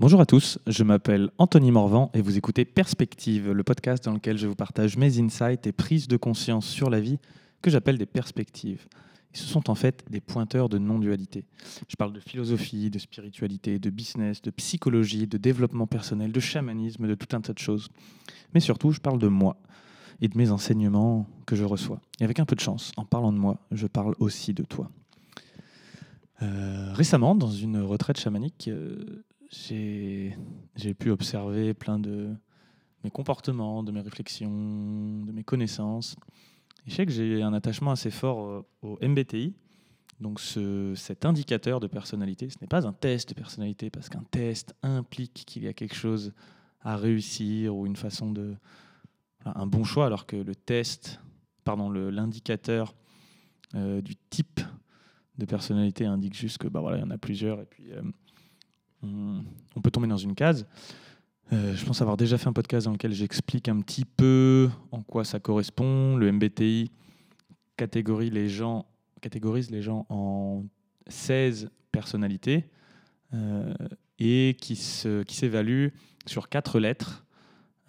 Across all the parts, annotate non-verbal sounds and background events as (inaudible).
Bonjour à tous, je m'appelle Anthony Morvan et vous écoutez Perspective, le podcast dans lequel je vous partage mes insights et prises de conscience sur la vie que j'appelle des perspectives. Ce sont en fait des pointeurs de non-dualité. Je parle de philosophie, de spiritualité, de business, de psychologie, de développement personnel, de chamanisme, de tout un tas de choses. Mais surtout, je parle de moi et de mes enseignements que je reçois. Et avec un peu de chance, en parlant de moi, je parle aussi de toi. Euh, récemment, dans une retraite chamanique, euh, j'ai pu observer plein de mes comportements, de mes réflexions, de mes connaissances. Et je sais que j'ai un attachement assez fort euh, au MBTI, donc ce, cet indicateur de personnalité. Ce n'est pas un test de personnalité, parce qu'un test implique qu'il y a quelque chose à réussir ou une façon de... un bon choix, alors que le test, pardon, l'indicateur euh, du type de personnalité indique juste que bah voilà, il y en a plusieurs et puis euh, on, peut tomber dans une case. Euh, je pense avoir déjà fait un podcast dans lequel j'explique un petit peu en quoi ça correspond. Le MBTI catégorise les gens, catégorise les gens en 16 personnalités euh, et qui s'évalue sur quatre lettres.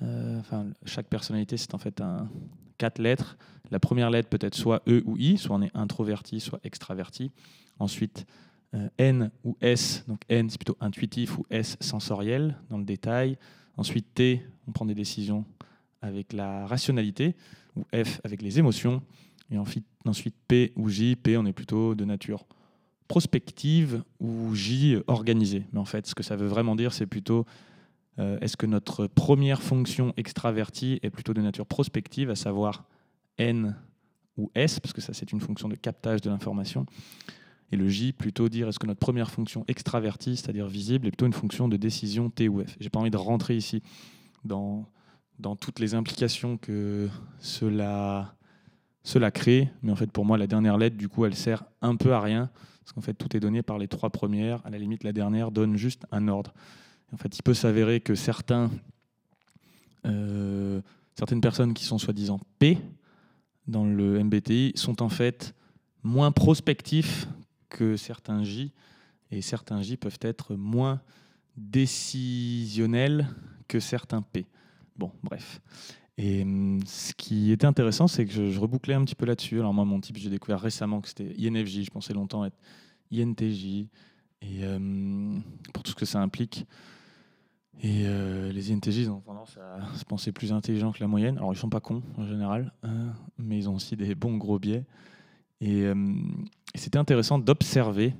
Euh, enfin, chaque personnalité, c'est en fait un, quatre lettres. La première lettre peut être soit E ou I, soit on est introverti, soit extraverti. Ensuite, N ou S, donc N c'est plutôt intuitif ou S sensoriel dans le détail. Ensuite T, on prend des décisions avec la rationalité, ou F avec les émotions. Et ensuite, ensuite P ou J, P on est plutôt de nature prospective ou J organisée. Mais en fait, ce que ça veut vraiment dire, c'est plutôt euh, est-ce que notre première fonction extravertie est plutôt de nature prospective, à savoir N ou S, parce que ça c'est une fonction de captage de l'information, et le J, plutôt dire est-ce que notre première fonction extravertie, c'est-à-dire visible, est plutôt une fonction de décision T ou F. J'ai pas envie de rentrer ici dans, toutes les implications que cela, crée, mais en fait pour moi la dernière lettre, du coup, elle sert un peu à rien, parce qu'en fait tout est donné par les trois premières. À la limite, la dernière donne juste un ordre. en fait, il peut s'avérer que euh, certaines personnes qui sont soi-disant P dans le MBTI sont en fait moins prospectifs que certains J, et certains J peuvent être moins décisionnels que certains P. Bon, bref. Et hum, ce qui était intéressant, c'est que je, rebouclais un petit peu là-dessus. Alors moi, mon type, j'ai découvert récemment que c'était INFJ. Je pensais longtemps être INTJ. Et hum, pour tout ce que ça implique. Et euh, les INTJ ont tendance à se penser plus intelligents que la moyenne. Alors ils sont pas cons en général, hein, mais ils ont aussi des bons gros biais. Et, hum, et c'était intéressant d'observer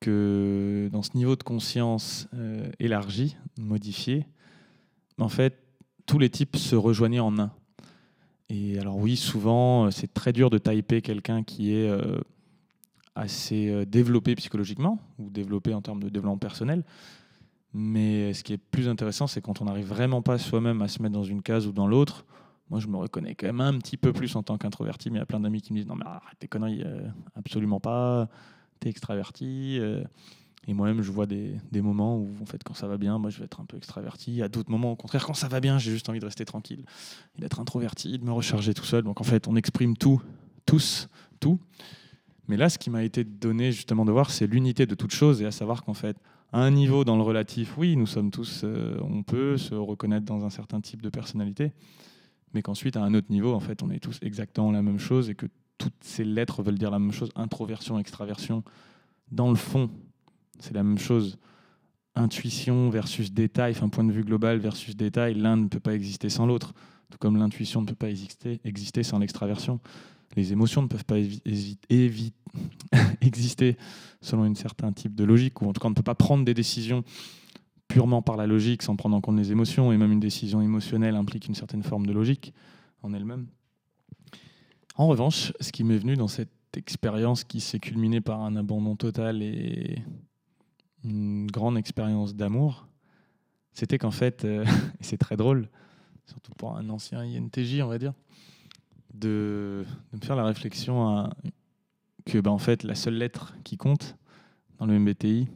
que dans ce niveau de conscience euh, élargi, modifié, en fait, tous les types se rejoignaient en un. Et alors oui, souvent, euh, c'est très dur de typer quelqu'un qui est euh, assez développé psychologiquement ou développé en termes de développement personnel. Mais ce qui est plus intéressant, c'est quand on n'arrive vraiment pas soi-même à se mettre dans une case ou dans l'autre, moi, je me reconnais quand même un petit peu plus en tant qu'introverti, mais il y a plein d'amis qui me disent Non, mais arrête tes conneries, euh, absolument pas, t'es extraverti. Euh. et moi-même, je vois des, des, moments où, en fait, quand ça va bien, moi, je vais être un peu extraverti. À d'autres moments, au contraire, quand ça va bien, j'ai juste envie de rester tranquille, d'être introverti, de me recharger tout seul. Donc, en fait, on exprime tout, tous, tout. Mais là, ce qui m'a été donné justement de voir, c'est l'unité de toute chose, et à savoir qu'en fait, à un niveau dans le relatif, oui, nous sommes tous, euh, on peut se reconnaître dans un certain type de personnalité mais qu'ensuite, à un autre niveau, en fait, on est tous exactement la même chose et que toutes ces lettres veulent dire la même chose. Introversion, extraversion, dans le fond, c'est la même chose. Intuition versus détail, enfin point de vue global versus détail, l'un ne peut pas exister sans l'autre, tout comme l'intuition ne peut pas exister, exister sans l'extraversion. Les émotions ne peuvent pas (laughs) exister selon un certain type de logique, ou en tout cas on ne peut pas prendre des décisions purement par la logique, sans prendre en compte les émotions, et même une décision émotionnelle implique une certaine forme de logique en elle-même. En revanche, ce qui m'est venu dans cette expérience qui s'est culminée par un abandon total et une grande expérience d'amour, c'était qu'en fait, euh, (laughs) et c'est très drôle, surtout pour un ancien INTJ, on va dire, de, me faire la réflexion que ben, en fait, la seule lettre qui compte dans le MBTI,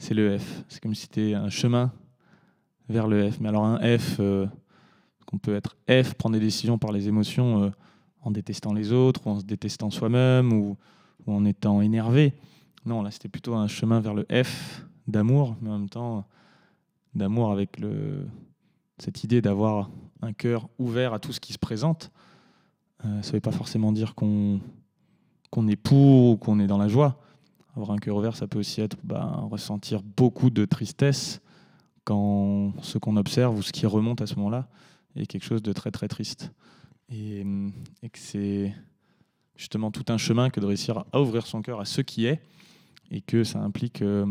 c'est le F. C'est comme si c'était un chemin vers le F. Mais alors un F, euh, qu'on peut être F, prendre des décisions par les émotions euh, en détestant les autres, ou en se détestant soi-même, ou, en étant énervé. Non, là c'était plutôt un chemin vers le F d'amour, mais en même temps d'amour avec le, cette idée d'avoir un cœur ouvert à tout ce qui se présente. Euh, ça ne veut pas forcément dire qu'on qu'on est pour ou qu'on est dans la joie. Avoir un cœur ouvert, ça peut aussi être ben, ressentir beaucoup de tristesse quand ce qu'on observe ou ce qui remonte à ce moment-là est quelque chose de très très triste. Et, que c'est justement tout un chemin que de réussir à ouvrir son cœur à ce qui est et que ça implique euh,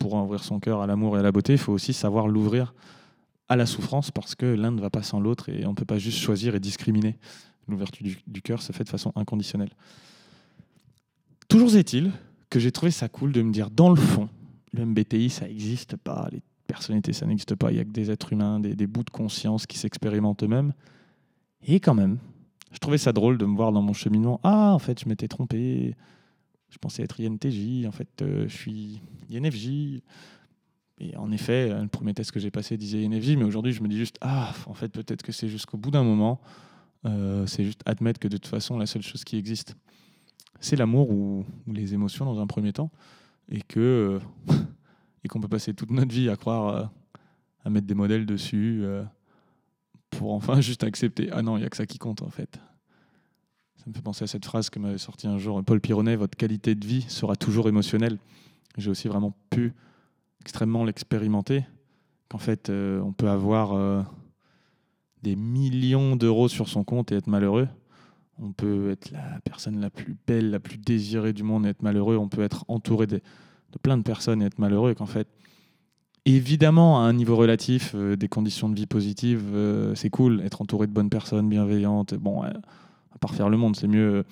pour ouvrir son cœur à l'amour et à la beauté, il faut aussi savoir l'ouvrir à la souffrance parce que l'un ne va pas sans l'autre et on ne peut pas juste choisir et discriminer. L'ouverture du, du cœur se fait de façon inconditionnelle. Toujours est-il que j'ai trouvé ça cool de me dire, dans le fond, le MBTI, ça n'existe pas, les personnalités, ça n'existe pas, il n'y a que des êtres humains, des, bouts de conscience qui s'expérimentent eux-mêmes. Et quand même, je trouvais ça drôle de me voir dans mon cheminement, ah, en fait, je m'étais trompé, je pensais être INTJ, en fait, euh, je suis INFJ. Et en effet, le premier test que j'ai passé disait INFJ, mais aujourd'hui, je me dis juste, ah, en fait, peut-être que c'est jusqu'au bout d'un moment, euh, c'est juste admettre que de toute façon, la seule chose qui existe, c'est l'amour ou, les émotions dans un premier temps, (laughs) et qu'on peut passer toute notre vie à croire, euh, à mettre des modèles dessus, euh, pour enfin juste accepter, ah non, il n'y a que ça qui compte en fait. Ça me fait penser à cette phrase que m'avait sorti un jour Paul Pironnet, votre qualité de vie sera toujours émotionnelle. J'ai aussi vraiment pu extrêmement l'expérimenter, qu'en fait, euh, on peut avoir des millions d'euros sur son compte et être malheureux. On peut être la personne la plus belle, la plus désirée du monde et être malheureux. On peut être entouré de, plein de personnes et être malheureux. Qu'en fait, évidemment, à un niveau relatif, euh, des conditions de vie positives, euh, c'est cool. Être entouré de bonnes personnes bienveillantes. Bon, à part faire le monde, c'est mieux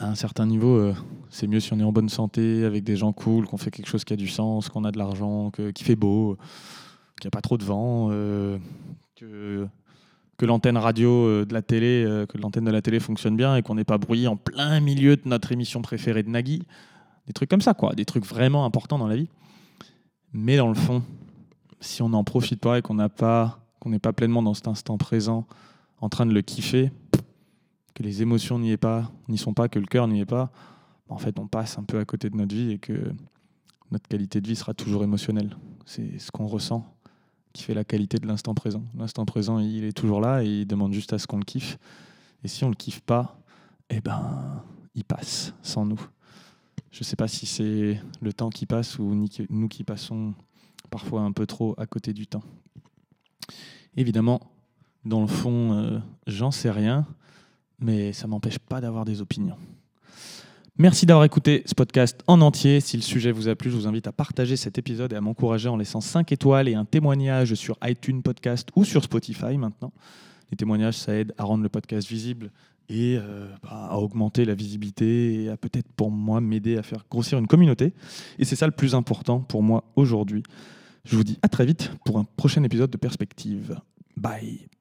à un certain niveau, euh, c'est mieux si on est en bonne santé, avec des gens cool, qu'on fait quelque chose qui a du sens, qu'on a de l'argent, qu'il fait beau, qu'il n'y a pas trop de vent, euh, que l'antenne radio euh, de la télé, euh, que l'antenne de la télé fonctionne bien et qu'on n'est pas brouillé en plein milieu de notre émission préférée de Nagui. Des trucs comme ça, quoi. Des trucs vraiment importants dans la vie. Mais dans le fond, si on n'en profite pas et qu'on n'est pas pleinement dans cet instant présent, en train de le kiffer, que les émotions n'y pas, n'y sont pas, que le cœur n'y est pas, en fait, on passe un peu à côté de notre vie et que notre qualité de vie sera toujours émotionnelle. C'est ce qu'on ressent qui fait la qualité de l'instant présent. L'instant présent, il est toujours là et il demande juste à ce qu'on le kiffe. Et si on le kiffe pas, eh ben, il passe sans nous. Je ne sais pas si c'est le temps qui passe ou nous qui passons parfois un peu trop à côté du temps. Évidemment, dans le fond, euh, j'en sais rien mais ça m'empêche pas d'avoir des opinions. Merci d'avoir écouté ce podcast en entier. Si le sujet vous a plu, je vous invite à partager cet épisode et à m'encourager en laissant 5 étoiles et un témoignage sur iTunes Podcast ou sur Spotify maintenant. Les témoignages, ça aide à rendre le podcast visible et euh, bah, à augmenter la visibilité et à peut-être pour moi m'aider à faire grossir une communauté. Et c'est ça le plus important pour moi aujourd'hui. Je vous dis à très vite pour un prochain épisode de Perspective. Bye